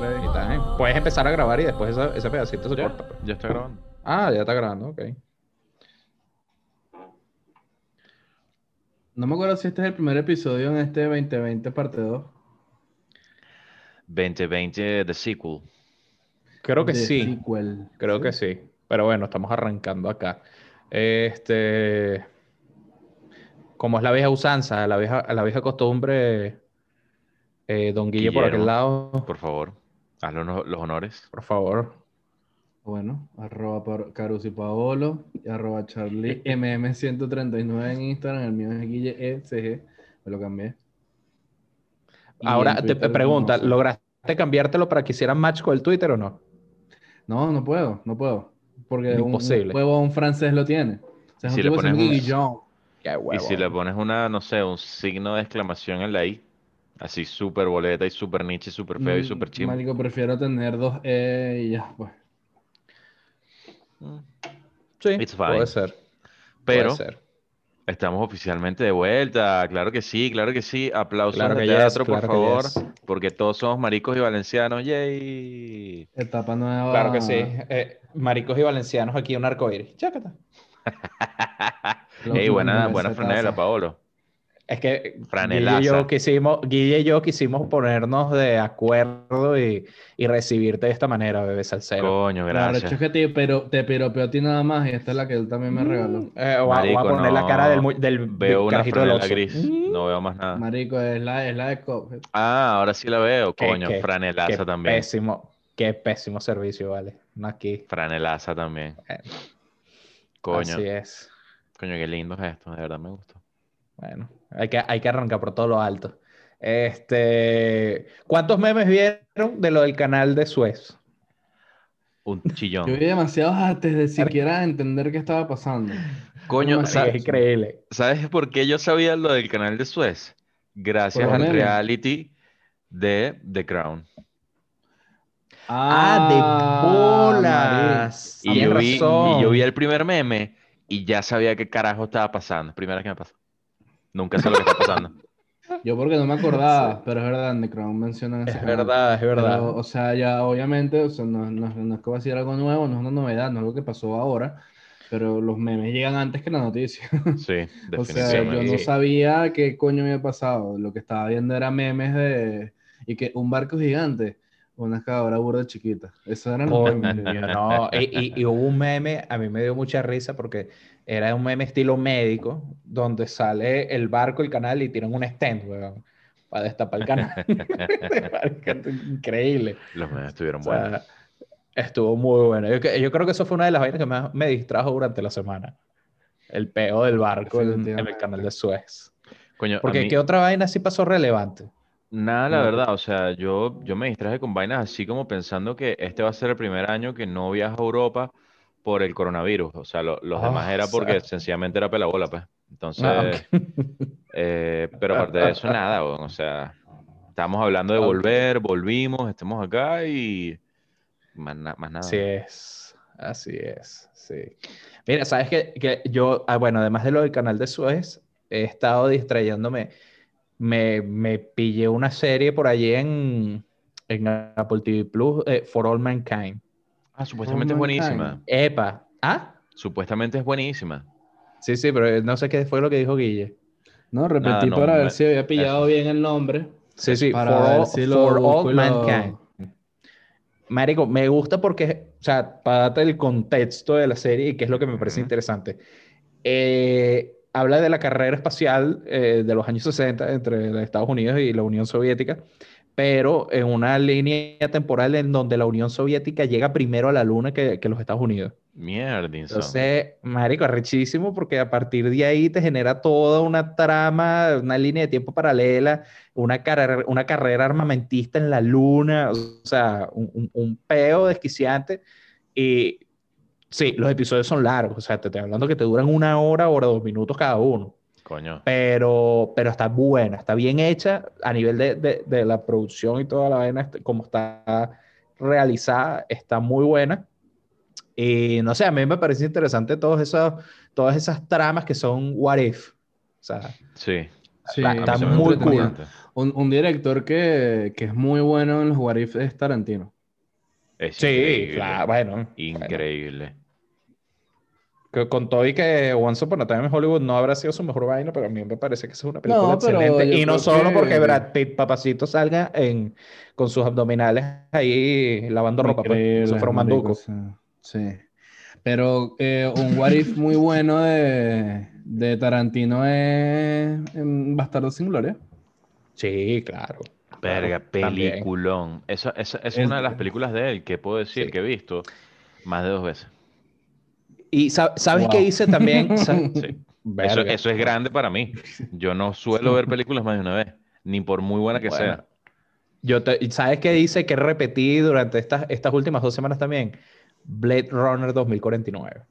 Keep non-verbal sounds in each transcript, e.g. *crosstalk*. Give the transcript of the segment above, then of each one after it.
ready. Y está bien. Puedes empezar a grabar y después esa- ese pedacito se Ya, corta. pues. ya está grabando. *laughs* Ah, ya está grabando, ok. No me acuerdo si este es el primer episodio en este 2020 parte 2. 2020 The Sequel. Creo que sí. sequel. Creo que sí. Pero bueno, estamos arrancando acá. Este. Como es la vieja usanza, la vieja, la vieja costumbre, eh, don Guille por aquel Guillermo. lado, Por favor, haz los, los honores. por favor. Bueno, arroba Carusi Paolo y arroba Charlie *laughs* MM139 en Instagram. El mío es Guille ECG. Me lo cambié. Y Ahora te pregunta, no sé. ¿lograste cambiártelo para que hicieran match con el Twitter o no? No, no puedo, no puedo. Porque un, Imposible. un huevo un francés lo tiene. O sea, es Si le pones un- Y si le pones una, no sé, un signo de exclamación en la I, así súper boleta y súper niche y súper feo y Mm, súper chimbo. Marico, prefiero tener dos E y ya, pues. Mm. Sí, It's fine. puede ser. Pero Puede ser. estamos oficialmente de vuelta. Claro que sí, claro que sí. Aplausos Claro de yes, teatro, por claro favor. yes. Porque todos somos maricos y valencianos. ¡Yay! Etapa nueva. Claro que sí. Eh, maricos y valencianos aquí un arcoíris. Chácata. *laughs* Los Ey, buena, buena franela. Paolo. Es que Guille y yo quisimos, Guille y yo quisimos ponernos de acuerdo y, y recibirte de esta manera, bebé salsero. Coño, gracias. es que te, pero, te piropeó a ti nada más y esta es la que él también me regaló. Eh, voy, a- voy a poner la cara del, del, Veo una franela gris. Mm, No veo más nada. Marico, es la, es la de Cuphead. Ah, ahora sí la veo. Coño, qué- franelaza qué también. Pésimo, qué pésimo servicio, vale. No aquí. Franelaza también. Eh, Coño, Así es. coño, qué lindo es esto. De verdad me gustó. Bueno, hay que, hay que arrancar por todo lo alto. Este, ¿cuántos memes vieron de lo del canal de Suez? Un *laughs* chillón. Yo vi demasiados antes de siquiera entender qué estaba pasando. Coño, Demasiado. Sí, sa- es increíble. ¿sabes por qué yo sabía lo del canal de Suez? Gracias al memes. reality de The Crown. Ah, de bolas. Y yo, vi, y yo vi el primer meme y ya sabía qué carajo estaba pasando. Primera vez que me pasa. Nunca sé lo que está pasando. *laughs* Yo porque no me acordaba, pero es verdad, mencionan ese Es canal. verdad, es verdad. Pero, o sea, ya obviamente, o sea, no, no- no es que va a ser algo nuevo, no es una novedad, no es algo que pasó ahora, pero los memes llegan antes que la noticia. *laughs* Sí, *laughs* O sea, yo definitivamente. no sabía qué coño había pasado. Lo que estaba viendo era memes de... Y que un barco gigante, una excavadora burda chiquita. Eso memes. Coño, no. Y, y- y hubo un meme, a mí me dio mucha risa porque era un meme estilo médico, donde sale el barco, el canal y tiran un weón, para destapar el canal. *laughs* *laughs* Increíble. Los memes estuvieron O sea, buenos. estuvo muy bueno. Yo, creo que eso fue una de las vainas que más me distrajo durante la semana. El peo del barco en, en el canal de Suez. Coño, Porque mí- ¿qué otra vaina sí pasó relevante? Nada, la No. verdad, o sea, yo, yo me distraje con vainas así como pensando que este va a ser el primer año que no viajo a Europa por el coronavirus. O sea, lo- los Ah, demás era porque exacto. sencillamente era pelabola, pues. Entonces, Ah, ok. eh, pero aparte de eso, nada, o sea, estamos hablando de volver, volvimos, estamos acá y más, más nada. Así es, así es, sí. Mira, sabes que, que yo, ah, bueno, además de lo del canal de Suez, he estado distrayéndome. Me, me pillé una serie por allí en, en Apple TV Plus, eh, For All Mankind. Ah, supuestamente es buenísima. Epa, ¿ah? Supuestamente es buenísima. Sí, sí, pero no sé qué fue lo que dijo Guille. No, repetí Nada, no, para ver me- si había pillado bien el nombre. Sí, sí, Para For, ver All, si lo For All busco y lo- Mankind. Marico, me gusta porque, o sea, para darte el contexto de la serie y qué es lo que me parece interesante. Eh, habla de la carrera espacial eh, de los años 60 entre los Estados Unidos y la Unión Soviética, pero en una línea temporal en donde la Unión Soviética llega primero a la Luna que, que los Estados Unidos. Mierdinson. Entonces, marico, arrechísimo porque a partir de ahí te genera toda una trama, una línea de tiempo paralela, una carrera, una carrera armamentista en la luna, o sea, un, un, un peo desquiciante. Y sí, los episodios son largos, o sea, te estoy hablando que te duran una hora, hora, dos minutos cada uno. Coño. Pero, pero está buena, está bien hecha a nivel de, de, de la producción y toda la vaina, este, como está realizada, está muy buena. Y no sé, a mí me parece interesante todos esos, todas esas tramas que son what if. O sea, Sí. Sí, está muy cool. Un, un director que, que es muy bueno en los what if es Tarantino. Es Sí, increíble. claro, bueno. bueno. Que con todo y que Once Upon a Time in Hollywood no habrá sido su mejor vaina, pero a mí me parece que esa es una película No, excelente. Y no solo que- porque Brad Pitt, papacito, salga en, con sus abdominales ahí lavando ropa, pues, eso fuera un manduco. Sí. Pero eh, un what if muy bueno de, de Tarantino es en Bastardo sin Gloria. Sí, claro. Verga, claro, también. peliculón. Eso, eso- es El- una de las películas de él que puedo decir Sí. que he visto más de dos veces. Y sa- ¿sabes Wow. qué hice también? *laughs* Sí. Eso, eso es grande para mí. Yo no suelo ver películas más de una vez, ni por muy buena que Bueno, sea. Yo te- ¿Sabes qué dice que repetí durante estas, estas últimas dos semanas también? Blade Runner 2049.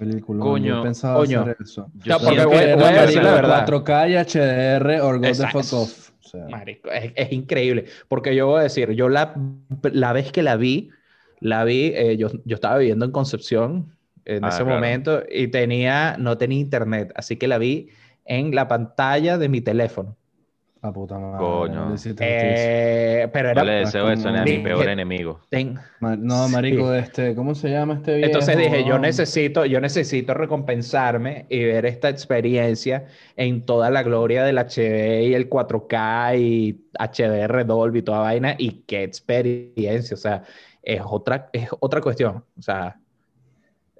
Película. Coño, yo pensaba coño. hacer eso. Yo No, porque voy- voy a decir la verdad. 4K y HDR or go the fuck off. O sea, Marico, es, es increíble. Porque yo voy a decir, yo la, la vez que la vi, la vi, eh, yo, yo estaba viviendo en Concepción en Ah, ese claro. momento y tenía, no tenía internet, así que la vi en la pantalla de mi teléfono. la puta madre. Coño. no. Eh, pero No era... le deseo eso a mi Dije- peor enemigo. ten- No, Sí. marico, este, ¿cómo se llama este viejo? Entonces dije, yo necesito, yo necesito recompensarme y ver esta experiencia en toda la gloria del HD y el 4K y HDR Dolby y toda vaina. Y qué experiencia, o sea, es otra, es otra cuestión. O sea,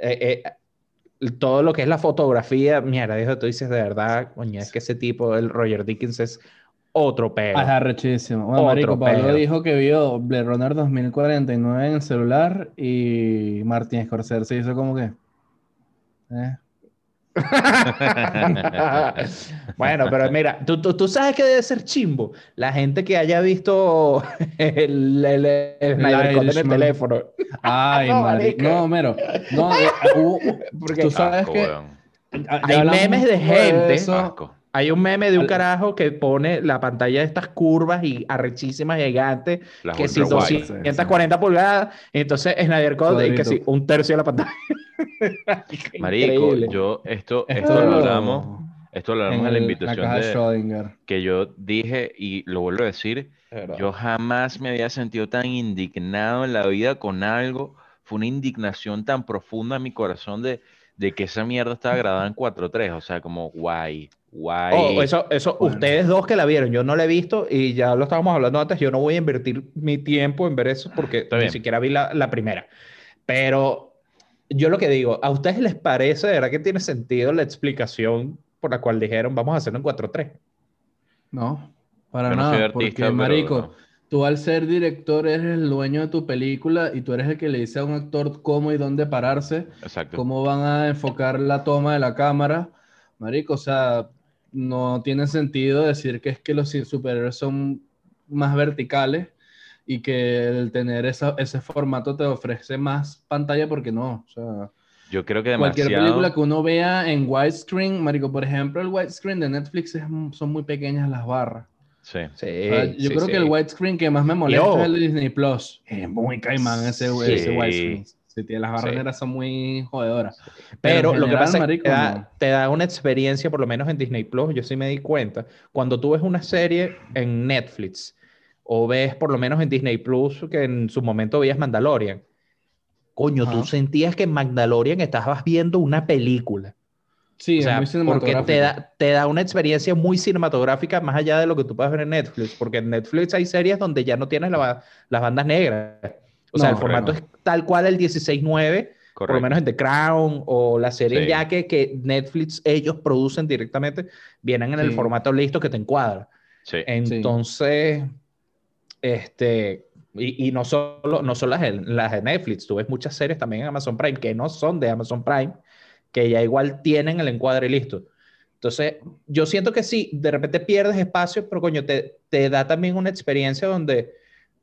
eh, eh, todo lo que es la fotografía, mierda, dijo, tú dices de verdad, coño, es que ese tipo, el Roger Dickens es otro pelo. Ah, es arrechísimo. Bueno, marico, Pablo pedo. dijo que vio Blade Runner 2049 en el celular y Martin Scorsese se hizo como que... eh. *laughs* Bueno, pero mira, tú, tú, tú sabes que debe ser chimbo. La gente que haya visto el, el, el Snyder Cut en el Irishman. teléfono. Ay, *laughs* No, marico. No, mero. No, *laughs* eh, tú sabes Asco, que... Hay hablamos memes de gente. eso. Hay un meme de un carajo que pone la pantalla de estas curvas y arrechísimas gigantes, Las que si ultra wide. sí, sí. 240 pulgadas, entonces Snyder Cut y que sí, un tercio de la pantalla. *laughs* Marico, Increíble. yo esto, esto lo hablamos, esto lo hablamos en la el- invitación caja de que yo dije y lo vuelvo a decir, yo jamás me había sentido tan indignado en la vida con algo. Fue una indignación tan profunda en mi corazón de, de que esa mierda estaba grabada en 4.3. O sea, como guay, guay. Oh, eso, eso, Bueno. ustedes dos que la vieron, yo no la he visto y ya lo estábamos hablando antes, yo no voy a invertir mi tiempo en ver eso porque Está ni bien. siquiera vi la, la primera. Pero yo lo que digo, ¿a ustedes les parece, de verdad que tiene sentido la explicación por la cual dijeron vamos a hacerlo en 4-3? No, para Yo no nada. artista, porque, pero marico, no. tú al ser director eres el dueño de tu película y tú eres el que le dice a un actor cómo y dónde pararse, Exacto. cómo van a enfocar la toma de la cámara. Marico, o sea, no tiene sentido decir que es que los superhéroes son más verticales y que el tener esa- ese formato te ofrece más pantalla porque no, o sea... Yo creo que Cualquier demasiado. película que uno vea en widescreen, marico, por ejemplo, el widescreen de Netflix es- son muy pequeñas las barras. Sí. Sí, O sea, yo sí, creo sí. que el widescreen que más me molesta Yo- es el de Disney Plus. Es muy caimán ese, Sí. ese widescreen. Sí, tiene- las barras Sí. negras son muy jodedoras. Pero lo que pasa es que te da, no. te da una experiencia, por lo menos en Disney Plus, yo sí me di cuenta, cuando tú ves una serie en Netflix o ves por lo menos en Disney Plus, que en su momento veías Mandalorian, coño, tú sentías que en Mandalorian estabas viendo una película. Sí, O sea, es muy porque te da, te da una experiencia muy cinematográfica más allá de lo que tú puedes ver en Netflix, porque en Netflix hay series donde ya no tienes la las bandas negras. O sea, el formato es tal cual el 16.9 por lo menos en The Crown o las series Sí. ya que, que Netflix ellos producen directamente, vienen en el formato listo que te encuadra. Sí. Entonces, este, y, y no solo, no solo las, de- las de Netflix, tú ves muchas series también en Amazon Prime que no son de Amazon Prime, que ya igual tienen el encuadre listo. Entonces, yo siento que sí, de repente pierdes espacio, pero coño, te, te da también una experiencia donde,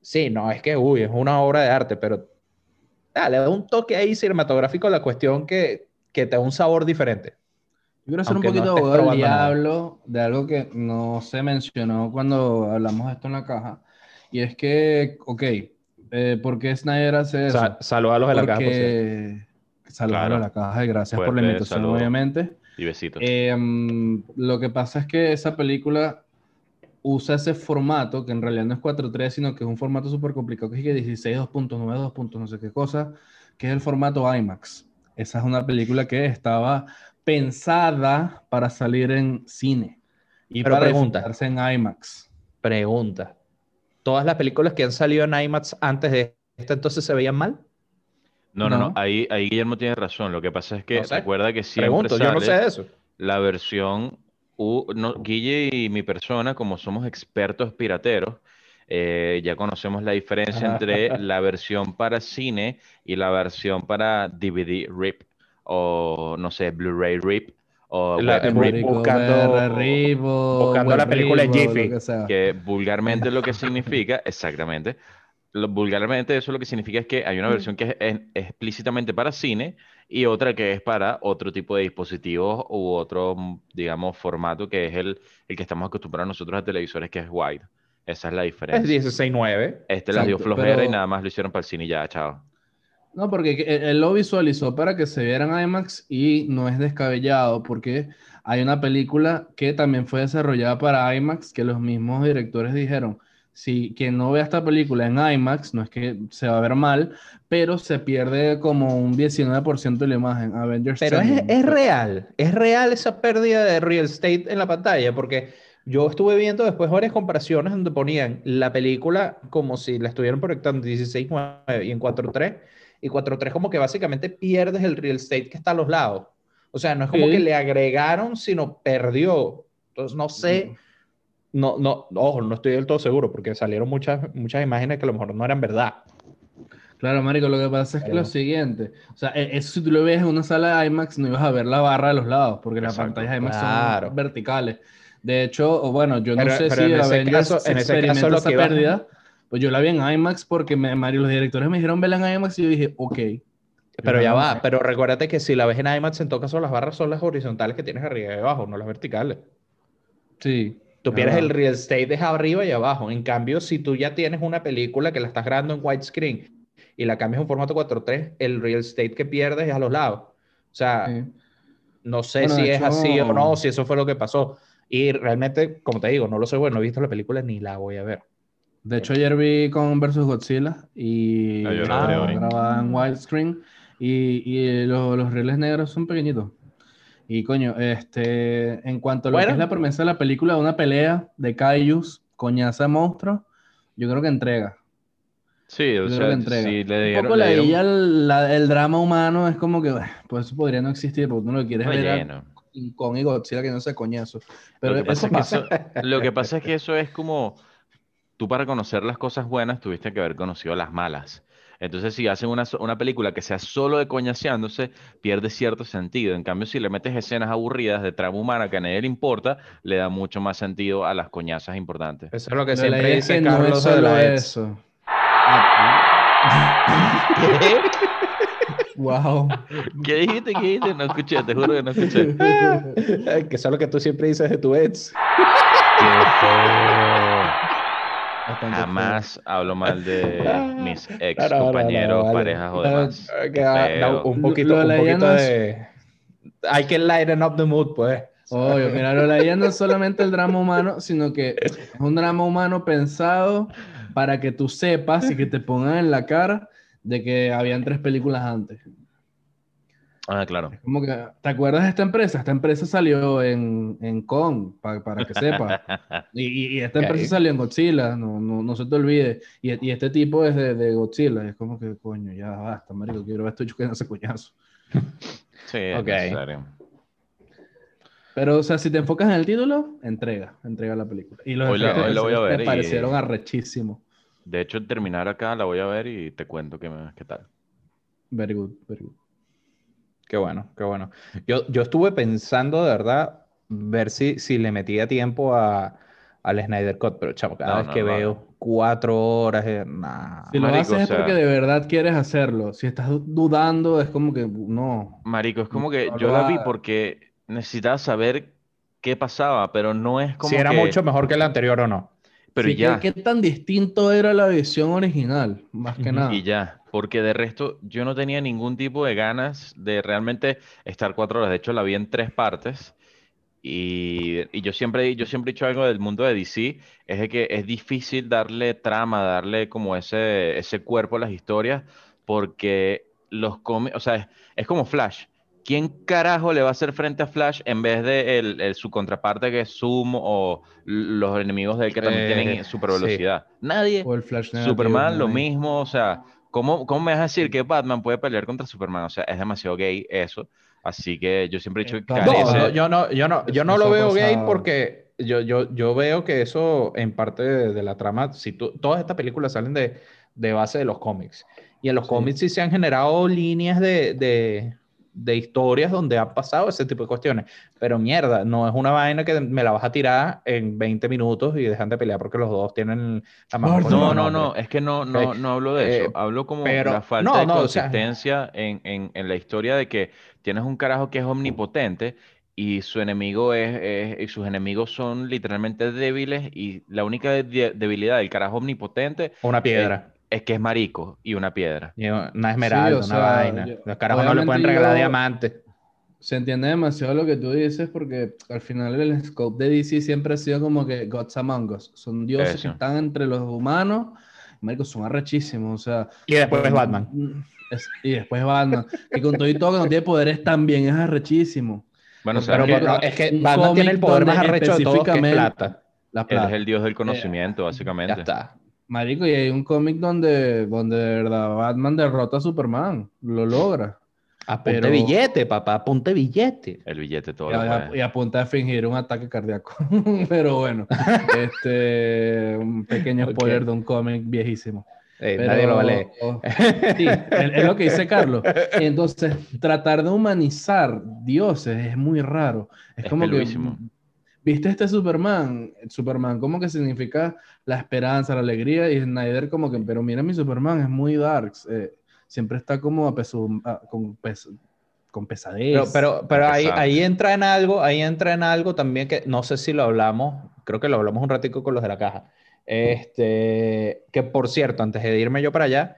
sí, no, es que, uy, es una obra de arte, pero ah, le da un toque ahí cinematográfico a la cuestión que, que te da un sabor diferente. Yo quiero hacer un no poquito de estés abogado del diablo de algo que no se mencionó cuando hablamos de esto en la caja. Y es que, ok, eh, ¿por qué Snyder hace eso? Sa saludos a los de la caja. Porque... Claro. a la caja y gracias por la Fuerte invitación, saludo. obviamente. Y besitos. Eh, lo que pasa es que esa película usa ese formato, que en realidad no es 4.3, sino que es un formato súper complicado, que es que 16, 2.9, 2. no sé qué cosa, que es el formato IMAX. Esa es una película que estaba pensada para salir en cine y Pero para pregunta. en IMAX. Pregunta. ¿Todas las películas que han salido en IMAX antes de esta entonces se veían mal? No, no, no, No. Ahí, ahí Guillermo tiene razón. Lo que pasa es que No sé. recuerda que siempre Pregunto, yo no sé sale eso. la versión, No, Guille y mi persona, como somos expertos pirateros, eh, ya conocemos la diferencia entre *laughs* la versión para cine y la versión para DVD RIP o no sé, Blu-ray RIP o La- RIP, buscando- la película Jiffy. que que vulgarmente lo que significa, exactamente, lo- vulgarmente eso lo que significa es que hay una versión que es en- explícitamente para cine y otra que es para otro tipo de dispositivos u otro, mm, digamos, formato que es el, el que estamos acostumbrados nosotros a televisores, que es wide. Esa es la Es diferencia. 16.9. Este las dio flojera y nada más lo hicieron para el cine y ya, chao. No, porque que- él, lo visualizó para que se viera en IMAX y no es descabellado porque hay una película que también fue desarrollada para IMAX que los mismos directores dijeron, si quien no vea esta película en IMAX, no es que se va a ver mal, pero se pierde como un 19% de la imagen. Avengers Pero es, es real, es real esa pérdida de real estate en la pantalla, porque yo estuve viendo después varias comparaciones donde ponían la película como si la estuvieran proyectando en 16.9 y en 4.3, y 4.3 como que básicamente pierdes el real estate que está a los lados. O sea, no es como Sí. que le agregaron, sino perdió. Entonces, no sé, no, no, ojo, no estoy del todo seguro, porque salieron muchas, muchas imágenes que a lo mejor no eran verdad. Claro, marico, lo que pasa es que Pero- lo siguiente, o sea, e- eso si tú lo ves en una sala de IMAX no ibas a ver la barra de los lados, porque las pantallas IMAX claro. son verticales. De hecho, bueno, yo no Pero- sé pero si en Avengers caso- en ese caso lo esa que pérdida, pues yo la vi en IMAX porque me, Mario, los directores me dijeron verla en IMAX y yo dije, ok. Pero ya va, pero recuérdate que si la ves en IMAX, en todo caso las barras son las horizontales que tienes arriba y abajo, no las verticales. Sí. Tú es pierdes el real estate de arriba y abajo. En cambio, si tú ya tienes una película que la estás grabando en widescreen y la cambias a un formato 4.3, el real estate que pierdes es a los lados. O sea, Sí. no sé Bueno, si de es así o hecho- no, si eso fue lo que pasó. Y realmente, como te digo, no lo sé, bueno, no he visto la película ni la voy a ver. De hecho, ayer vi con versus Godzilla y Ah, vi hoy. grabada en widescreen y, y lo- los rieles negros son pequeñitos. Y coño, este, en cuanto a lo que Bueno. es la promesa de la película, de una pelea de kaijus, coñaza de monstruos, yo creo que entrega. Sí, o Yo creo sea, que entrega. sí le Un dieron, poco le la dieron la- el drama humano es como que, pues eso podría no existir, porque tú no lo quieres ver a relleno. King Kong y Godzilla que no se coñazo. Pero Lo que pasa es que eso, lo que pasa es que *laughs* eso es como tú para conocer las cosas buenas tuviste que haber conocido las malas. Entonces, si hacen una, una película que sea solo de coñaseándose, pierde cierto sentido. En cambio, si le metes escenas aburridas de trama humana que a nadie le importa, le da mucho más sentido a las coñazas importantes. Eso es lo que Pero siempre dice que no es Carlos de solo la Eds. eso. Ah, *laughs* Wow. ¿Qué dijiste? ¿Qué dijiste? No escuché, te juro que no escuché. *laughs* que eso es lo que tú siempre dices de tu ex. Qué feo. Jamás hablo mal de *laughs* mis ex No, no, no, no, compañeros, vale. parejas o demás. Un poquito, Lo- lo un de poquito es-. Hay que lighten up the mood, pues. Obvio, mira, lo IA no es solamente el drama *laughs* humano, sino que es un drama humano pensado para que tú sepas y que te pongan en la cara de que habían tres películas antes. Ah, claro. Como que, ¿te acuerdas de esta empresa? Esta empresa salió en, en Kong, pa- para que sepas. *laughs* Y, y- esta empresa salió en Godzilla, no, no, no se te olvide. Y, y este tipo es de, de Godzilla. Es como que, coño, ya basta, marico, quiero ver esto yo que no se coñazo. *laughs* Sí, es Ok. necesario. Pero, o sea, si te enfocas en el título, entrega, entrega la película. Y los Hoy la- efectos hoy la voy a ver me y- parecieron arrechísimos. De hecho, terminar acá la voy a ver y te cuento qué, qué tal. Very good, very good. Qué bueno, qué bueno. Yo, yo estuve pensando de verdad ver si, si le metía tiempo a, al Snyder Cut, pero chamo, cada No, vez no, que no. veo cuatro horas, eh, nah. Si lo Marico, haces o es porque de verdad quieres hacerlo. Si estás dudando, es como que no. Marico, es como que No yo lo la vi porque necesitaba saber qué pasaba, pero no es como si era que... mucho mejor que el anterior o no. Pero Sí, ¿qué- ya, ¿qué, tan distinto era la visión original? Más que nada. y ya, porque de resto yo no tenía ningún tipo de ganas de realmente estar cuatro horas. De hecho, la vi en tres partes Y, y, yo siempre, yo siempre he dicho algo del mundo de DC, es de que es difícil darle trama, darle como ese, ese cuerpo a las historias, porque los cómics, o sea, es, es, como Flash. ¿Quién carajo le va a hacer frente a Flash en vez de el, el, su contraparte que es Zoom o los enemigos de él que también Eh, tienen super velocidad? Nadie. O el Flash negativo, Superman, lo nadie. mismo, o sea, ¿cómo, ¿cómo me vas a decir que Batman puede pelear contra Superman? O sea, es demasiado gay eso. Así que yo siempre he dicho que No, No, carece- no, yo no, yo no, yo no lo veo gay pasa- porque yo, yo, yo veo que eso en parte de, de la trama, si tú, todas estas películas salen de, de base de los cómics. Y en los Sí. cómics sí se han generado líneas de, de, de historias donde han pasado ese tipo de cuestiones. Pero mierda, no es una vaina que me la vas a tirar en 20 minutos y dejan de pelear porque los dos tienen la el No, no, no, es que no, no, Ok. no hablo de eso. Eh, hablo como pero- la falta no, de no, o sea- consistencia en, en, en la historia de que tienes un carajo que es omnipotente y su enemigo es, es- y sus enemigos son literalmente débiles y la única de- debilidad del carajo omnipotente Una piedra. es que es marico y una piedra. y una esmeralda, o una sea, vaina. yo- Los carajos no le pueden regalar diamantes. Se entiende demasiado lo que tú dices porque al final el scope de DC siempre ha sido como que Gods Among Us. Son dioses Eso. que están entre los humanos. Marico, son arrechísimos. O sea, Y después es mm, Batman. mm, es- y después Batman. Y con todo y todo que no tiene poderes también es arrechísimo. Bueno, Pero ¿sabes Pero no, es que Batman tiene el poder más arrecho de todos, que es plata. La Él plata. es el dios del conocimiento, Ya básicamente. está. Marico, y hay un cómic donde, donde de verdad Batman derrota a Superman. Lo logra. Apunte Pero- billete, papá, apunte billete. El billete todo Y lo a, y a punta de fingir un ataque cardíaco. *laughs* Pero bueno, *laughs* este, un pequeño spoiler de un cómic viejísimo. Eh, Pero- Nadie lo vale. Sí, es, es lo que dice Carlos. Entonces, tratar de humanizar dioses es muy raro. Es, Es como que. ¿Viste este Superman? Superman como que significa la esperanza, la alegría, y Snyder como que, pero mira mi Superman, es muy darks. eh, siempre está como a pesu- a- con, pes- con pesadez. Pero, pero, pero ahí, ahí entra en algo, ahí entra en algo también que no sé si lo hablamos, creo que lo hablamos un ratico con los de la caja. Este, que por cierto, antes de irme yo para allá,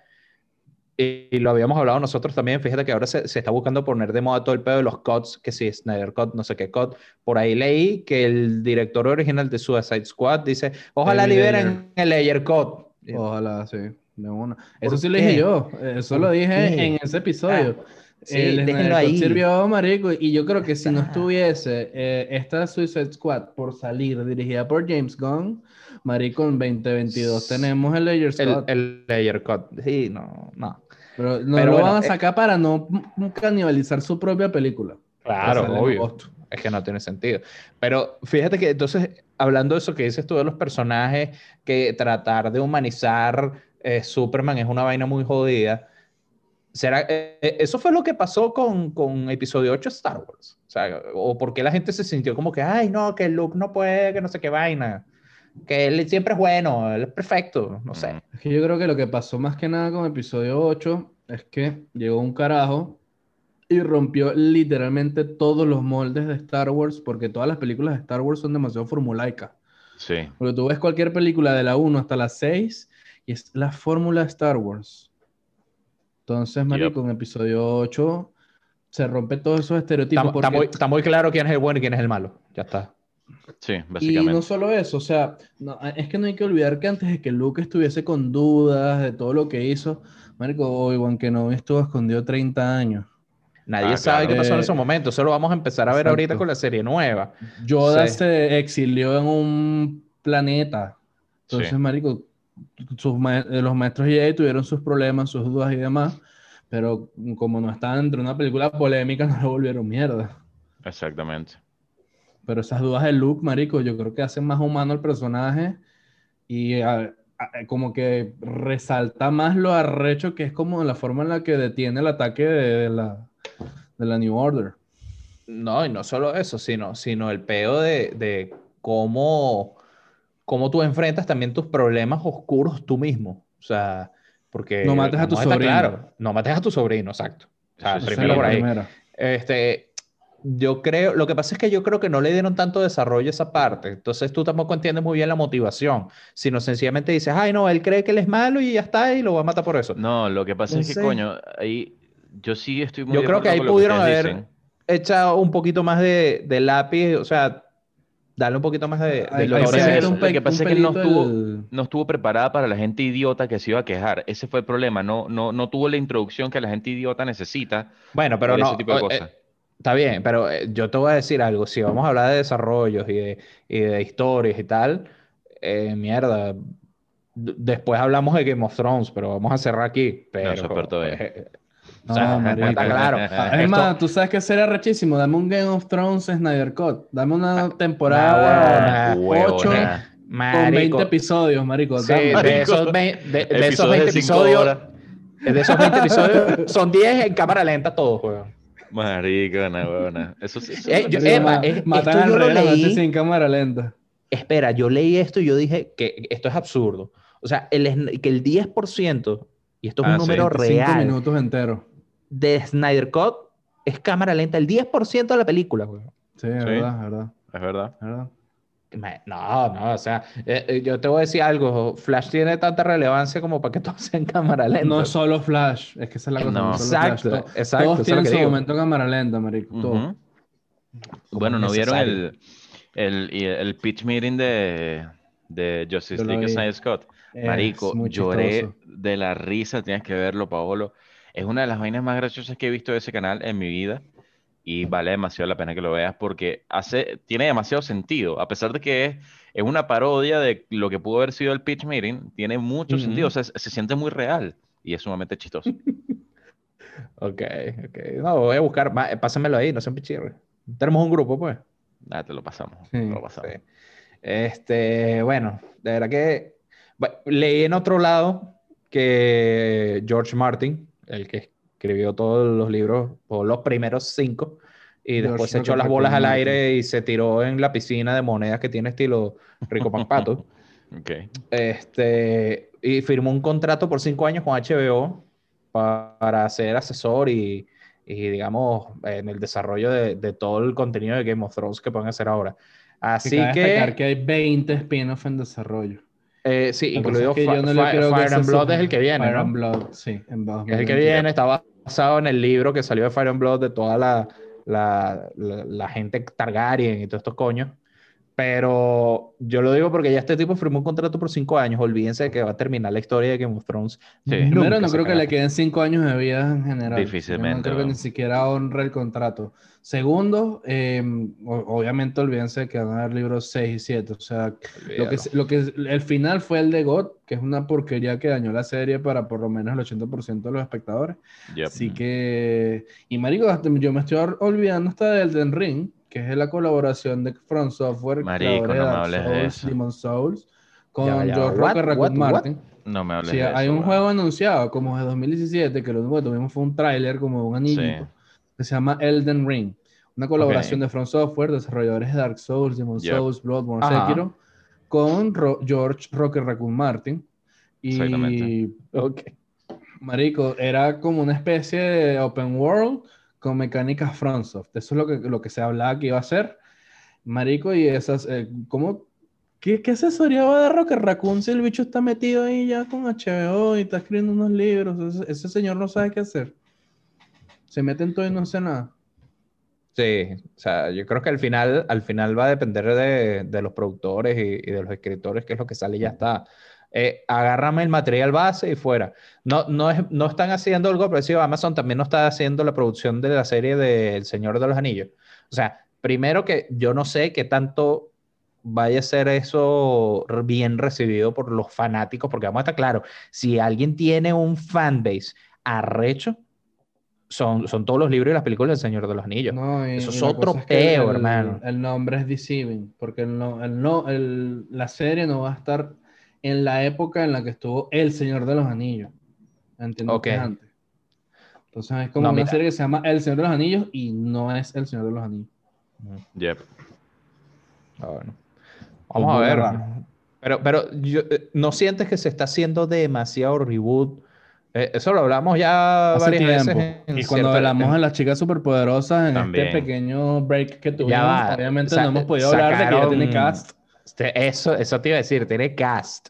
y, y lo habíamos hablado nosotros también, fíjate que ahora se, se está buscando poner de moda todo el pedo de los cuts, que si Snyder Cut, no sé qué cut. Por ahí leí que el director original de Suicide Squad dice, ojalá David liberen Ayer. el Layer Cut. Ojalá, sí. De una. Eso ¿Por sí lo dije qué? yo. Eso ¿Por lo dije qué? en ese episodio. Sí, el déjenlo Cut ahí. sirvió, marico, y yo creo que si no estuviese eh, esta Suicide Squad por salir, dirigida por James Gunn, marico, en 2022 tenemos el Layer El, Scott. el Layer Cut. Sí, no, no. Pero no pero lo bueno, van a eh, sacar para no canibalizar su propia película. Claro, obvio. Es que no tiene sentido. Pero fíjate que entonces, hablando de eso que dices tú de los personajes, que tratar de humanizar eh, Superman es una vaina muy jodida. ¿Será, eh, eh, eso fue lo que pasó con, con episodio 8 de Star Wars? O sea, o por qué la gente se sintió como que, ay, no, que Luke no puede, que no sé qué vaina. Que él siempre es bueno, él es perfecto, no sé. Mm. Es que yo creo que lo que pasó más que nada con episodio 8 es que llegó un carajo y rompió literalmente todos los moldes de Star Wars, porque todas las películas de Star Wars son demasiado formulaicas. Sí. Porque tú ves cualquier película de la 1 hasta la 6 y es la fórmula de Star Wars. Entonces, marico, en episodio 8 se rompe todos esos estereotipos. Está, está porque- muy, está muy claro quién es el bueno y quién es el malo. Ya está. Sí, Y básicamente. no solo eso, o sea, no, es que no hay que olvidar que antes de que Luke estuviese con dudas de todo lo que hizo, marico, Obi-Wan Kenobi estuvo escondido 30 años. Nadie Ah, sabe claro. qué pasó en Eh, esos momentos. Eso lo vamos a empezar a ver exacto. ahorita con la serie nueva. Yoda Sí. se exilió en un planeta. Entonces, Sí. marico, sus ma- eh, los maestros Jedi tuvieron sus problemas, sus dudas y demás, pero como no estaban dentro de una película polémica, *laughs* no lo volvieron mierda. Exactamente. Pero esas dudas de Luke, marico, yo creo que hacen más humano al personaje y a- a- como que resalta más lo arrecho que es como la forma en la que detiene el ataque de, de la, de la New Order. No, y no solo eso, sino, sino el peo de, de cómo, cómo tú enfrentas también tus problemas oscuros tú mismo. O sea, porque... No mates a tu sobrino. claro, no mates a tu sobrino, exacto. O sea, primero por ahí. primera. Este, yo creo, lo que pasa es que yo creo que no le dieron tanto desarrollo a esa parte. Entonces tú tampoco entiendes muy bien la motivación, sino sencillamente dices, ay, no, él cree que él es malo y ya está, y lo va a matar por eso. No, lo que pasa No es que, sé. coño, ahí yo sí estoy muy Yo creo que ahí pudieron ustedes haber- dicen. echa un poquito más de, de lápiz, o sea, Dale un poquito más de, de Ahí- Lo que pasa es que, lo que pasa es que no estuvo, el- no estuvo preparada para la gente idiota que se iba a quejar. Ese fue el problema. No, no, no tuvo la introducción que la gente idiota necesita Bueno, pero para no. ese tipo de eh, cosas. Está bien, pero eh, yo te voy a decir algo. Si vamos a hablar de desarrollos y de, y de historias y tal, eh, mierda. Después hablamos de Game of Thrones, pero vamos a cerrar aquí. Pero, eso es por todo bien. eh, No, o sea, marico. está claro. *laughs* Es Esto- más, tú sabes que sería rechísimo. Dame un Game of Thrones Snyder Cut. Dame una Ah, temporada Huevona, ocho huevona. con marico, 20 episodios, marico. sí, Dame. de Marico. esos, vein- de, de esos Episodios 20 de cinco episodios, horas. de esos 20 episodios, son 10 en cámara lenta todos, weón. Marico, huevona. Eso sí. eso Eh, es yo- es- matan esto al yo lo rey noche leí. sin cámara lenta. Espera, yo leí esto y yo dije que esto es absurdo. O sea, el, que el 10%, y esto es Ah, un número 25 real, minutos enteros. de Snyder Cut es cámara lenta, el 10% de la película, güey. Sí, es Sí. verdad, es verdad, Es verdad. es verdad. Me- No, no, o sea, eh, eh, yo te voy a decir algo, Flash tiene tanta relevancia como para que *laughs* todo sea en cámara lenta. No es solo Flash, es que esa es la cosa. No. Flash. Exacto, To- exacto, Todos tienen su digo. momento cámara lenta, marico. Bueno, ¿no vieron el, el, el pitch meeting de, de Justice League. Snyder Scott? Es Marico, lloré chistoso. de la risa, tienes que verlo, Paolo. Es una de las vainas más graciosas que he visto de ese canal en mi vida y vale demasiado la pena que lo veas porque hace, tiene demasiado sentido, a pesar de que es, es una parodia de lo que pudo haber sido el pitch meeting, tiene mucho sentido, o sea, se, se siente muy real y es sumamente chistoso. *laughs* Ok, ok. No, voy a buscar, pásamelo ahí, no sean pichirre. Tenemos un grupo, pues. Ah, te lo pasamos, Sí, te lo pasamos. Sí. Este, bueno, de verdad que leí en otro lado que George Martin, el que escribió todos los libros, o los primeros cinco, y después se echó las bolas al aire y se tiró en la piscina de monedas que tiene estilo Rico Pampato. *laughs* Ok. este, y firmó un contrato por cinco años con HBO pa- para ser asesor y, y, digamos, en el desarrollo de, de todo el contenido de Game of Thrones que pueden hacer ahora. Así Que que, que hay 20 spin-offs en desarrollo. eh, sí, incluido es que no Fire ese and Blood es el que viene, Fire ¿no? and Blood, sí, en Es el que 2020. viene, está basado en el libro que salió de Fire and Blood de toda la, la, la, la gente Targaryen y todos estos coños. Pero yo lo digo porque ya este tipo firmó un contrato por cinco años. Olvídense de que va a terminar la historia de Game of Thrones. Sí. Primero, no creo que le queden cinco años de vida en general. Difícilmente, No creo que ni siquiera honre el contrato. Segundo, eh, obviamente olvídense que van a haber libros 6 y 7. O sea, lo que, lo que el final fue el de God, que es una porquería que dañó la serie para por lo menos el 80% de los espectadores. Yep. Así que, y marico, yo me estoy olvidando hasta del Elden Ring, que es la colaboración de From Software, Marico, de no me Dark hables de Souls, eso. Demon Souls, con Ya ya. George? Rocker, Raccoon What? What? Martin. No me hables Sí, de hay eso, un weón. juego anunciado como de 2017, que lo único que tuvimos fue un tráiler como un anillito, Sí. que se llama Elden Ring. Una colaboración de From Software, desarrolladores de Dark Souls, Demon Yep. Souls, Bloodborne, Ajá. Sekiro, con Ro- George Rocker Raccoon Martin. Y, Exactamente. Ok. marico, era como una especie de open world con mecánicas FromSoft. Eso es lo que, lo que se hablaba que iba a ser. Marico, y esas, eh, ¿cómo? ¿Qué, ¿Qué asesoría va a dar Rocker Raccoon si el bicho está metido ahí ya con HBO y está escribiendo unos libros? Ese, ese señor no sabe qué hacer. Se mete en todo y no hace nada. Sí, o sea, yo creo que al final, al final va a depender de, de los productores y, y de los escritores, que es lo que sale y ya está. Eh, agárrame el material base y fuera. No, no, es, no están haciendo algo parecido. Amazon también no está haciendo la producción de la serie de El Señor de los Anillos. O sea, primero que yo no sé qué tanto vaya a ser eso bien recibido por los fanáticos, porque vamos a estar claros, si alguien tiene un fanbase arrecho, son, son todos los libros y las películas del Señor de los Anillos. No, y- Eso y es otro cosa que peo, el- hermano. El nombre es deceiving, porque el no, el no, el- la serie no va a estar en la época en la que estuvo El Señor de los Anillos. Entiendo que es Ok. antes. Entonces es como No, una mira. serie que se llama El Señor de los Anillos y no es El Señor de los Anillos. Yep. Ah, bueno. Pues Vamos a ver. raro. Pero, pero yo, eh, ¿no sientes que se está haciendo demasiado reboot? Eh, eso lo hablamos ya Hace varias tiempo. veces. en Y cuando hablamos en- de las chicas superpoderosas en También. este pequeño break que tuvimos, va, obviamente no hemos podido hablar de que ya tiene cast. Eso, eso te iba a decir, tiene cast.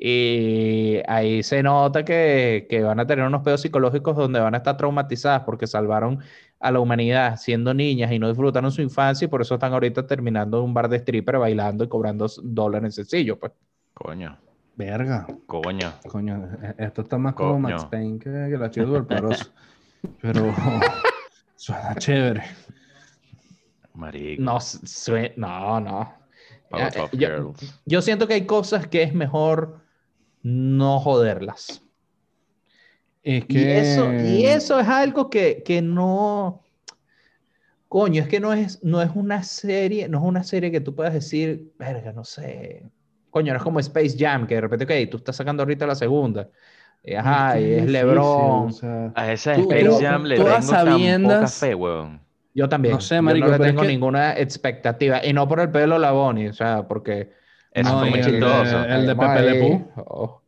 Y ahí se nota que, que van a tener unos pedos psicológicos donde van a estar traumatizadas porque salvaron a la humanidad siendo niñas y no disfrutaron su infancia y por eso están ahorita terminando en un bar de stripper bailando y cobrando dólares sencillo, pues. Coño. Verga. Coño. Coño, e- esto está más como Max Payne que, que la chica superpoderosa. Pero *laughs* suena chévere. Marico. No, no, no. Powerpuff Eh, yo- Girls. Yo siento que hay cosas que es mejor no joderlas. Es Y que... eso, y eso es algo que, que no. Coño, es que no es, no es una serie, no es una serie que tú puedas decir, verga, no sé. Coño, no es como Space Jam, que de repente, ok, tú estás sacando ahorita la segunda. Y, ajá, que y es difícil, LeBron. o sea, A esa Space tú- Jam le tú a tengo tan poca sabiendas- fe, weón. Yo también. No sé, Yo marico, no le pero es tengo que- ninguna expectativa. Y no por el pelo la Bonnie, o sea, porque. Eso No, fue y muy el de- chistoso. el de Pepe Le. Pew. Oh.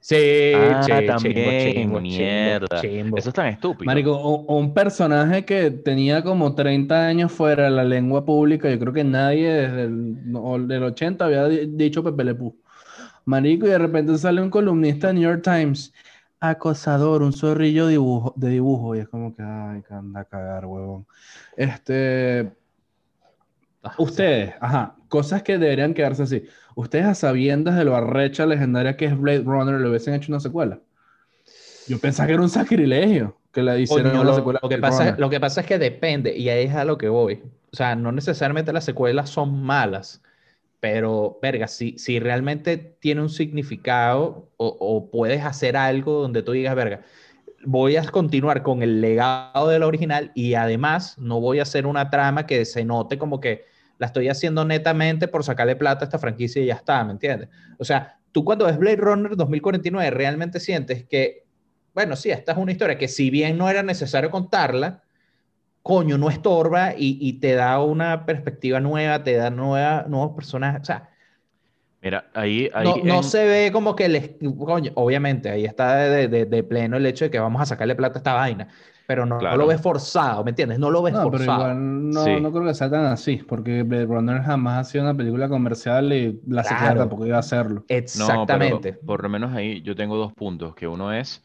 Sí, Ah, también, chimbo, chimbo, mierda. chimbo, chimbo. Eso es tan estúpido. Marico, un personaje que tenía como 30 años fuera de la lengua pública, yo creo que nadie desde el no, del 80 había di- dicho Pepe Le Pew. Marico, y de repente sale un columnista de New York Times, acosador, un zorrillo dibujo, de dibujo, y es como que, ay, que anda a cagar, huevón. Este, Ah, ustedes, ajá, cosas que deberían quedarse así. Ustedes a sabiendas de lo arrecha legendaria que es Blade Runner, le hubiesen hecho una secuela. Yo pensaba que era un sacrilegio que le hicieran Coño, una lo, secuela. lo que pasa, Runner. lo que pasa es que depende, y ahí es a lo que voy. O sea, no necesariamente las secuelas son malas, pero, verga, si, si realmente tiene un significado o, o puedes hacer algo donde tú digas, verga, voy a continuar con el legado del original y además no voy a hacer una trama que se note como que la estoy haciendo netamente por sacarle plata a esta franquicia y ya está, ¿me entiendes? O sea, tú cuando ves Blade Runner 2049 realmente sientes que, bueno, sí, esta es una historia que si bien no era necesario contarla, coño, no estorba y, y te da una perspectiva nueva, te da nueva, nuevos personajes, o sea, Mira, ahí, ahí no, no en- se ve como que les, coño, obviamente ahí está de, de- de pleno el hecho de que vamos a sacarle plata a esta vaina, pero no, no Claro. lo ves forzado, ¿me entiendes? No lo ves No, pero forzado. igual no, Sí. no creo que sea tan así, porque Blade Runner jamás ha sido una película comercial y la Claro. tampoco iba a hacerlo. No, pero Exactamente. por lo menos ahí yo tengo dos puntos, que uno es,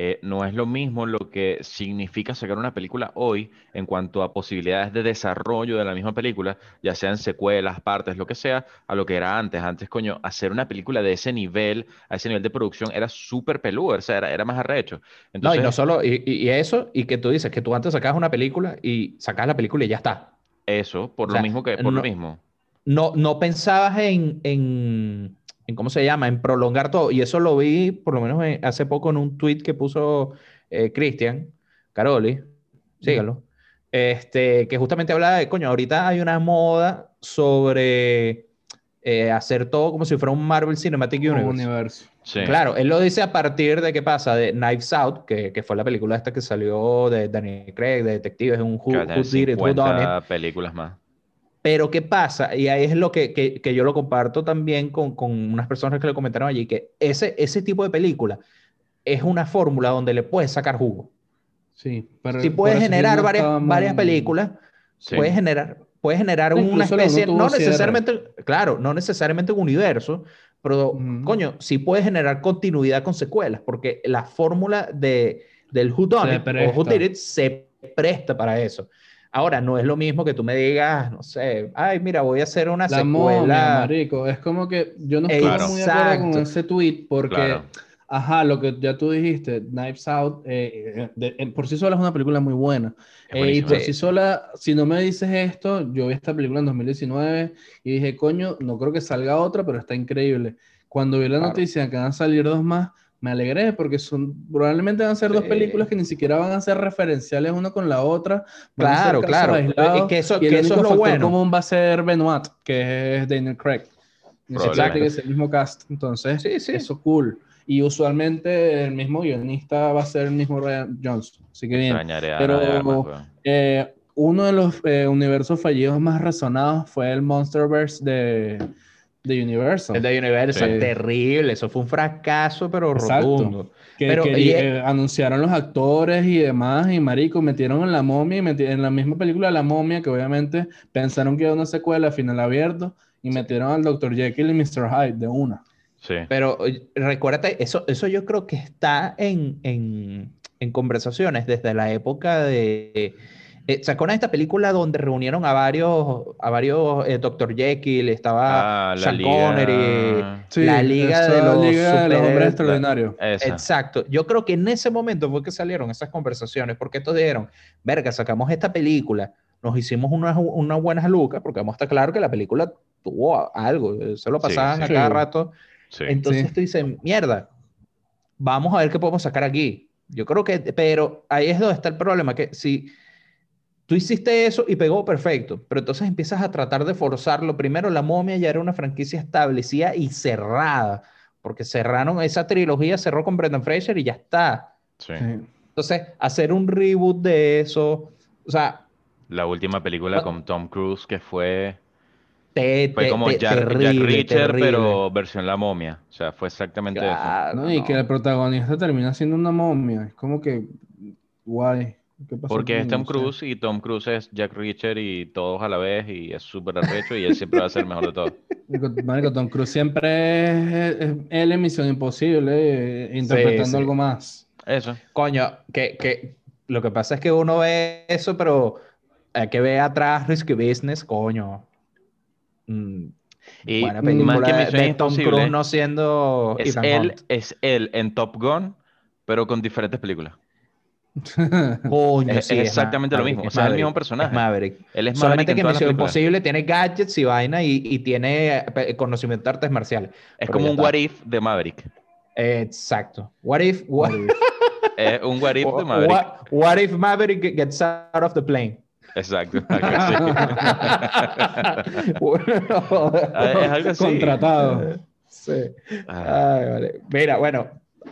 eh, no es lo mismo lo que significa sacar una película hoy en cuanto a posibilidades de desarrollo de la misma película, ya sean secuelas, partes, lo que sea, a lo que era antes. Antes, coño, hacer una película de ese nivel, a ese nivel de producción, era súper peludo, o sea, era, era más arrecho. No, y no solo, y, eso, y que tú dices que tú antes sacabas una película y sacabas la película y ya está. eso, por o lo mismo que, por no- lo mismo. No, no pensabas en, en, en, ¿cómo se llama? En prolongar todo. Y eso lo vi, por lo menos en- hace poco, en un tweet que puso eh, Cristian Caroli, sígalo, este, que justamente hablaba de, coño, ahorita hay una moda sobre eh, hacer todo como si fuera un Marvel Cinematic Un Universe. universo. Sí. Claro, él lo dice a partir de qué pasa, de Knives Out, que, que fue la película esta que salió de Daniel Craig, de detectives, un Who, who Did It, Who Done It. 50 películas más. Pero ¿qué pasa? Y ahí es lo que, que, que yo lo comparto también con, con unas personas que le comentaron allí, que ese, ese tipo de película es una fórmula donde le puedes sacar jugo. Sí, pero Si puedes generar varias, varias películas, Sí. puedes generar, puedes generar Sí, una especie, no cierre. necesariamente, claro, no necesariamente un universo, pero coño, sí puedes generar continuidad con secuelas, porque la fórmula de, del Who Done It se presta para eso. Ahora, no es lo mismo que tú me digas, no sé, ay, mira, voy a hacer una La momia, secuela. marico. Es como que yo no estoy Claro. muy de acuerdo con ese tweet porque, Claro. ajá, lo que ya tú dijiste, Knives Out, eh, eh, de- por sí sola es una película muy buena. Eh, y por sí sola, si no me dices esto, yo vi esta película en 2019 y dije, coño, no creo que salga otra, pero está increíble. Cuando vi la Claro. noticia que van a salir dos más, me alegré porque son, probablemente van a ser dos películas que ni siquiera van a ser referenciales una con la otra. Claro, claro. aislados, Es que eso- y el que eso único es lo bueno. común va a ser Benoit, que es Daniel Craig. Que es el mismo cast. Entonces, Sí, sí. eso cool. Y usualmente el mismo guionista va a ser el mismo Ryan Johnson. Así que bien. Extrañaré Pero- Armas. Eh, uno de los eh, universos fallidos más resonados fue el Monsterverse de, de Universal. El de Universal, Sí. terrible. Eso fue un fracaso, pero Exacto. rotundo. que, pero- que, y- eh, anunciaron los actores y demás, y marico, metieron en la momia, y en la misma película La momia, que obviamente pensaron que era una secuela, final abierto, y metieron al Dr. Jekyll y Mr. Hyde de una. Sí. Pero recuérdate, eso, eso yo creo que está en, en, en conversaciones desde la época de Eh, ¿Se acuerdan de esta película donde reunieron a varios, a varios eh, Dr. Jekyll? Estaba Ah, la Sean Liga- Connery, Sí, la Liga de los, Liga de los. Hombres Extraordinarios. Esa. Exacto. Yo creo que en ese momento fue que salieron esas conversaciones, porque estos dijeron, verga, sacamos esta película, nos hicimos unas unas buenas lucas, porque vamos a estar claro que la película tuvo algo, se lo Sí, pasaban sí. a cada Sí. rato. Sí. Entonces Sí. tú dices, mierda, vamos a ver qué podemos sacar aquí. Yo creo que, pero ahí es donde está el problema, que si tú hiciste eso y pegó perfecto, pero entonces empiezas a tratar de forzarlo. Primero, la momia ya era una franquicia establecida y cerrada, porque cerraron esa trilogía, cerró con Brendan Fraser y ya está. Sí. Entonces, hacer un reboot de eso, o sea, La última película con Tom Cruise que fue, te, fue como te- Jack, terrible. pero versión la momia. O sea, fue exactamente eso. Y que el protagonista termina siendo una momia. Es como que, guay. ¿Qué pasó Porque es? Tom. Cruise y Tom Cruise es Jack Reacher y todos a la vez y es súper arrecho y él siempre va a ser el mejor de todos. *laughs* Marico, Tom Cruise siempre es, es él en Misión Imposible, eh, interpretando sí. algo más. Eso. Coño, que, que lo que pasa es que uno ve eso, pero hay que ver atrás Risky Business, coño. Mm, Y buena más película que de- Tom Cruise no siendo es Ethan él, Hunt. es él en Top Gun, pero con diferentes películas. *laughs* Coño, Es- sí, exactamente lo mismo, o sea, es el mismo personaje. Maverick. Él es Solamente en que las Misión. Imposible tiene gadgets y vaina y, y tiene eh, conocimiento de artes marciales. Es como un what if de Maverick. Exacto. What if, what, *laughs* Es un what if de Maverick. what, what if Maverick gets out of the plane? Exacto. *laughs* algo así. Es algo así. Contratado. Sí. Ah, Ay, vale. Mira, bueno,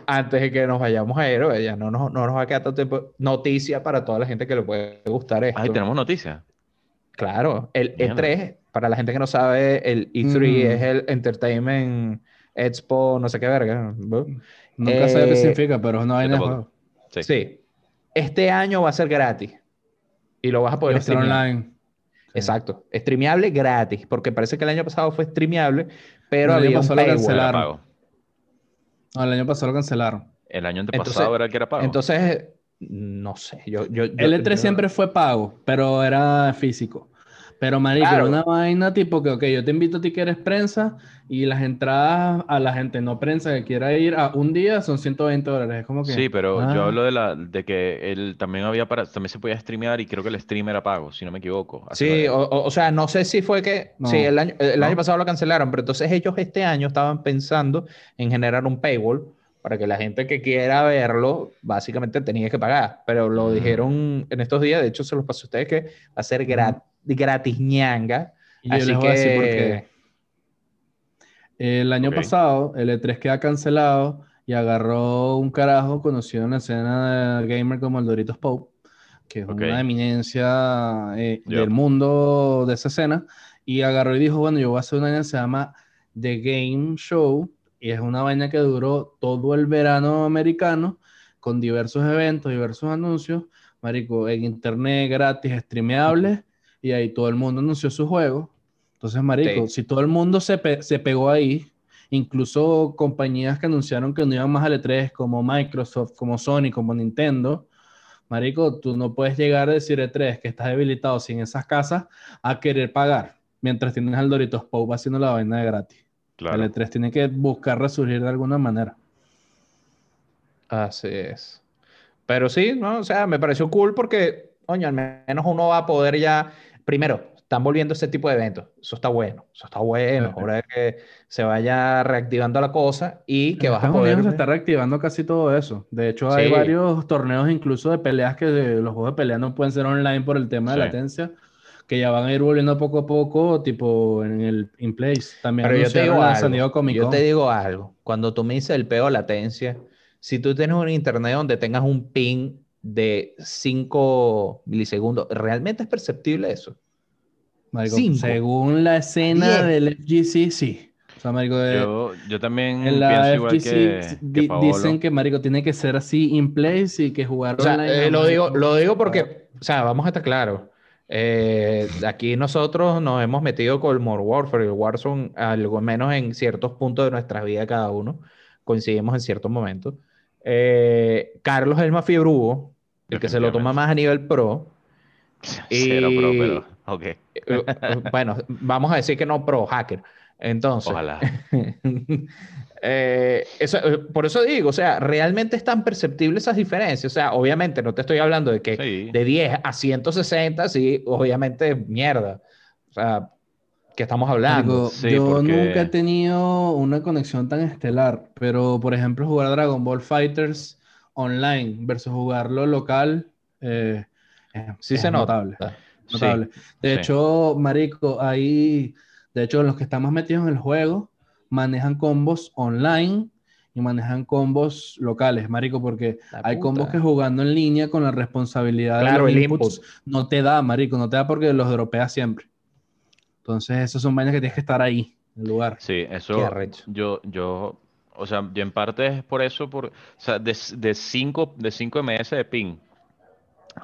antes de que nos vayamos a Héroe, ya no nos, no nos va a quedar tanto tiempo. Noticia para toda la gente que le puede gustar esto. Ay, tenemos noticias. Claro, el Mierda. E3, para la gente que no sabe, el E3 Mm. es el Entertainment Expo, no sé qué verga. ¿no? Nunca sé qué Eh, significa, pero de tampoco. juego. Sí. Sí. Este año va a ser gratis. Y lo vas a poder streamear. online. Sí. Exacto. Streameable gratis, porque parece que el año pasado fue streameable, pero El había un paywall. No, el año pasado lo cancelaron. El año antepasado era el que era pago. Entonces, no sé. Yo, yo, yo- El E3 yo- siempre fue pago, pero era físico. Pero, marico, era Claro. una vaina tipo que, ok, yo te invito a ti que eres prensa y las entradas a la gente no prensa que quiera ir a un día son 120 dólares. Es como que... Sí, pero ah, yo hablo de la de que él también había para también se podía streamear y creo que el stream era pago, si no me equivoco. Sí, o, o- sea, no sé si fue que. No. Sí, el año, el No. año pasado lo cancelaron, pero entonces ellos este año estaban pensando en generar un paywall para que la gente que quiera verlo, básicamente tenía que pagar. Pero lo Mm. dijeron en estos días, de hecho se los pasé a ustedes que va a ser gra- gratis ñanga. y yo Así les voy a decir por que. qué. El año pasado, el E3 queda cancelado y agarró un carajo conocido en la escena de gamer como el Doritos Pope, que es Ok. una eminencia eh, Ya. del mundo de esa escena, y agarró y dijo, bueno, yo voy a hacer una vaina que se llama The Game Show, y es una vaina que duró todo el verano americano, con diversos eventos, diversos anuncios, marico, en internet gratis, streameables, y ahí todo el mundo anunció su juego. Entonces, marico, Sí. si todo el mundo se, pe- se pegó ahí, incluso compañías que anunciaron que no iban más al E3, como Microsoft, como Sony, como Nintendo, marico, tú no puedes llegar a decir E3 que estás debilitado sin esas casas a querer pagar, mientras tienes al Doritos Pope haciendo la vaina de gratis. claro. El E3 tiene que buscar resurgir de alguna manera. Así es. Pero sí, ¿no? O sea, me pareció cool porque, coño, al menos uno va a poder ya. Primero, están volviendo ese tipo de eventos. Eso está bueno. Eso está bueno. Ahora que se vaya reactivando la cosa y que En vas a poder. Unidos se ver- está reactivando casi todo eso. De hecho, hay Sí. varios torneos incluso de peleas que de- los juegos de pelea no pueden ser online por el tema de Sí. latencia, que ya van a ir volviendo poco a poco, tipo en el in place. También Pero yo te digo algo. Yo te digo algo. Cuando tú me dices el peo latencia, si tú tienes un internet donde tengas un ping de 5 milisegundos, ¿realmente es perceptible eso? Marico, Cinco. según la escena Diez. del FGC, sí. O sea, marico, de- Yo, yo también en la pienso igual FGC que, que di- Paolo. dicen que marico tiene que ser así in place y que jugar O sea, online. eh, lo digo, lo digo porque, o sea, vamos a estar claros. Eh, aquí nosotros nos hemos metido con el Modern Warfare y el Warzone, algo menos en ciertos puntos de nuestra vida cada uno. Coincidimos en ciertos momentos. Eh, Carlos es el más fiebrudo, el que se lo toma más a nivel pro. *laughs* Cero pro, pero ok. Eh, eh, bueno, vamos a decir que no pro hacker. Entonces, Ojalá. *laughs* eh, eso, eh, por eso digo, o sea, realmente es tan perceptible esas diferencias. O sea, obviamente no te estoy hablando de que Sí. de 10 a 160, sí, obviamente mierda. O sea, ¿qué estamos hablando? Sí, yo porque- nunca he tenido una conexión tan estelar, pero por ejemplo jugar Dragon Ball Fighters online versus jugarlo local eh, Sí es se nota. notable, Sí, notable. De sí. hecho, marico, ahí, de hecho, los que están más metidos en el juego manejan combos online y manejan combos locales, marico, porque La hay combos que jugando en línea con la responsabilidad de Claro, los el inputs no te da, marico, no te da porque los dropeas siempre. Entonces, esos son vainas que tienes que estar ahí, en el lugar. Sí, eso yo, yo, o sea, yo en parte es por eso, por, o sea, de, de 5 de 5 ms de ping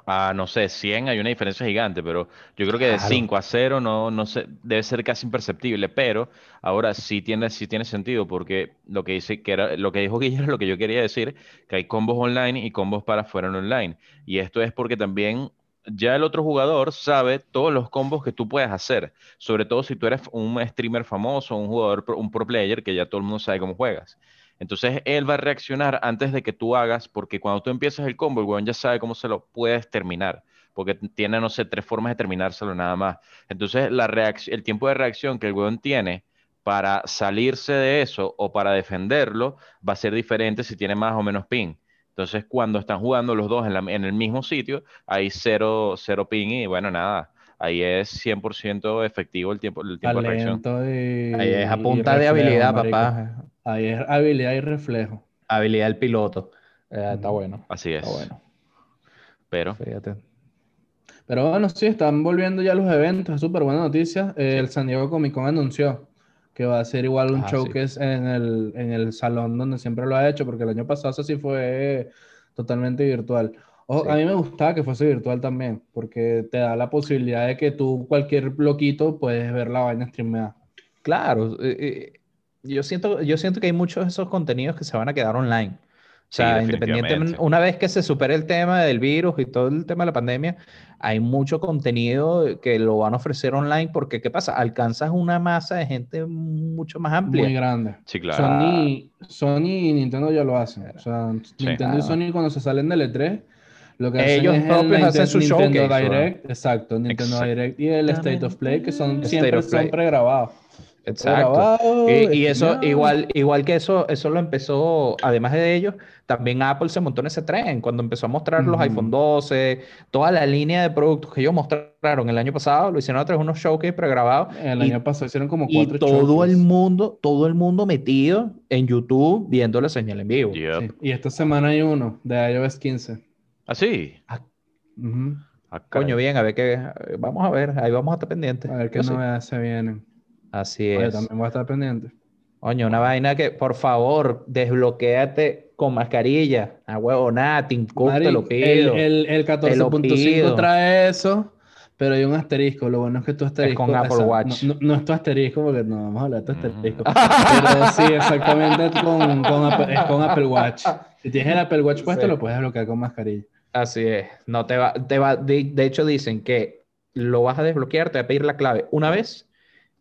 a, no sé, 100 hay una diferencia gigante, pero yo creo que de Claro. 5 a 0 no, no sé, debe ser casi imperceptible, pero ahora sí tiene, sí tiene sentido, porque lo que dice, que era, lo que dijo *laughs* Guillermo, lo que yo quería decir, que hay combos online y combos para fuera en online, y esto es porque también ya el otro jugador sabe todos los combos que tú puedes hacer, sobre todo si tú eres un streamer famoso, un jugador, un pro player, que ya todo el mundo sabe cómo juegas. Entonces él va a reaccionar antes de que tú hagas, porque cuando tú empiezas el combo, el weón ya sabe cómo se lo puedes terminar, porque tiene, no sé, tres formas de terminárselo nada más. Entonces la el tiempo de reacción que el weón tiene para salirse de eso o para defenderlo va a ser diferente si tiene más o menos ping. Entonces cuando están jugando los dos en, la- en el mismo sitio, hay cero, cero ping y bueno, nada, ahí es 100% efectivo el tiempo, el tiempo de reacción. Y, Ahí es a punta de habilidad, marico. papá. Ahí es habilidad y reflejo. Habilidad del piloto. Eh, está bueno. Así es. Está bueno. Pero Fíjate. Pero bueno, sí, están volviendo ya los eventos, es súper buena noticia. Eh, El San Diego Comic Con anunció que va a ser igual un Ah, sí. showcase en el, en el salón donde siempre lo ha hecho, porque el año pasado eso sí fue totalmente virtual. Ojo, Sí. A mí me gustaba que fuese virtual también, porque te da la posibilidad de que tú, cualquier bloquito, puedes ver la vaina streameada. Claro, eh, eh, yo siento, yo siento que hay muchos de esos contenidos que se van a quedar online. O Sí, sea, independientemente, una vez que se supere el tema del virus y todo el tema de la pandemia, hay mucho contenido que lo van a ofrecer online porque, ¿qué pasa? Alcanzas una masa de gente mucho más amplia. Muy grande. sí, claro. Sony, Sony y Nintendo ya lo hacen. O sea, Nintendo y. Sony cuando se salen del E3, lo que hacen Ellos es el propios hacen su Nintendo. Direct, exacto, Nintendo Direct y el State of Play, que son siempre son pregrabados. Exacto. Y, y eso, igual, igual que eso, eso lo empezó, además de ellos, también Apple se montó en ese tren cuando empezó a mostrar los iPhone 12, toda la línea de productos que ellos mostraron el año pasado, lo hicieron a través de unos showcase pregrabados. El y- año pasado hicieron como Y cuatro todo el mundo, todo el mundo metido en YouTube viendo la señal en vivo. Yep. Sí, Y esta semana hay uno de iOS 15. ¿Ah, sí? Ah, caray. Coño, bien, a ver qué, vamos a ver, ahí vamos a estar pendientes. A ver qué novedades se vienen. Así Oye, es. también voy a estar pendiente. Coño, una vaina que, por favor, desbloquéate con mascarilla. A huevo, nada, Cook, te lo pido. El, el, el lo 14.5 pido. trae eso, pero hay un asterisco. Lo bueno es que tu asterisco. con Apple esa- Watch. No, no- no es tu asterisco, porque no vamos a hablar de tu asterisco. Ujú. *laughs* Pero sí, exactamente con, con Apple, es con Apple Watch. Si tienes el Apple Watch puesto, Sí. lo puedes desbloquear con mascarilla. Así es. No te va, te va, de, de hecho dicen que lo vas a desbloquear, te va a pedir la clave una vez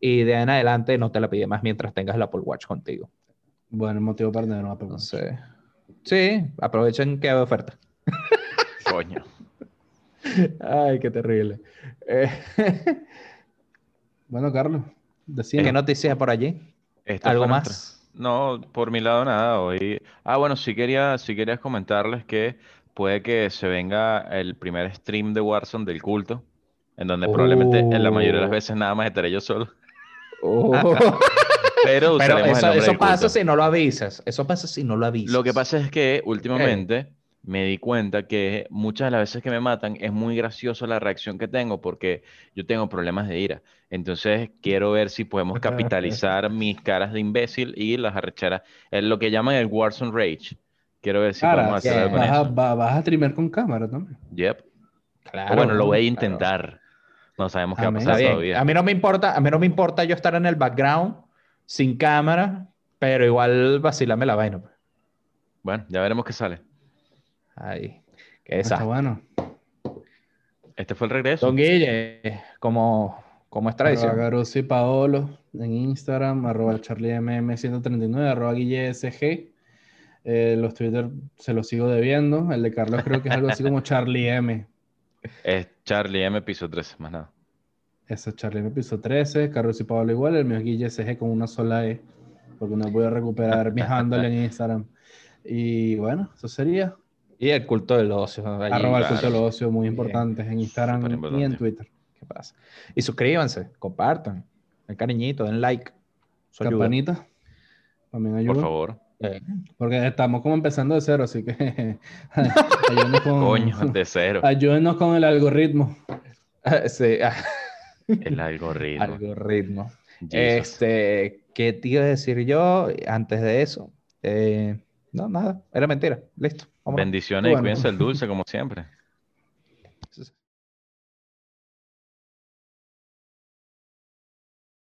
y de ahí en adelante no te la pide más mientras tengas el Apple Watch contigo. Bueno, el motivo para tener un Apple Watch. Entonces, sí, aprovechen que hay oferta. *laughs* Coño. Ay, qué terrible. Eh, *laughs* Bueno, Carlos, decime. ¿Qué noticias por allí? ¿Algo más? No, por mi lado nada. Hoy. Ah, bueno, sí quería, sí querías comentarles que puede que se venga el primer stream de Warzone del culto, en donde probablemente en la mayoría de las Oh. veces nada más estaré yo solo. Oh. *laughs* Pero Pero eso, eso pasa si no lo avisas. Eso pasa si no lo avisas. Lo que pasa es que últimamente me di cuenta que muchas de las veces que me matan es muy gracioso la reacción que tengo porque yo tengo problemas de ira. Entonces quiero ver si podemos capitalizar *laughs* mis caras de imbécil y las arrecharas. Es lo que llaman el Warzone Rage. Quiero ver si Cara, podemos hacer yeah. algo con vas, a, eso. vas a streamer con cámara también. Yep. O Claro, bueno, lo voy a claro. No sabemos qué va a pasar Está bien. todavía. A mí no me importa, a mí no me importa yo estar en el background sin cámara, pero igual vacilame la vaina. pues. Bueno, ya veremos qué sale. Ahí. Qué Está desastre. bueno. Este fue el regreso. Don Guille, como, como es tradición. Arroba Garuzzi Paolo en Instagram, arroba charliemm139, arroba guillesg. Eh, los Twitter se los sigo debiendo. El de Carlos creo que es algo así como Charlie M. *laughs* Es Charlie M piso 13, más nada. Eso es Charlie M piso 13, Carlos y Pablo igual, el mío es Guille SG con una sola E, porque no voy a recuperar mi handle en Instagram. Y bueno, eso sería. Y el culto del ocio. allí. Arroba el culto del ocio, muy Bien. importantes en Instagram y en. Twitter. ¿Qué pasa? Y suscríbanse, compartan, el cariñito, den like. Ayuda. Campanita, también ayuda. Por favor. Eh, Porque estamos como empezando de cero, así que *laughs* ayúdenos con, Coño, de cero. ayúdenos con el algoritmo. *laughs* sí, El *laughs* algoritmo. algoritmo. Jesus. Este, ¿qué te iba a decir yo antes de eso? Eh, no, nada, era mentira. Listo. vámonos. Bendiciones Bueno. y cuídense el dulce, como siempre.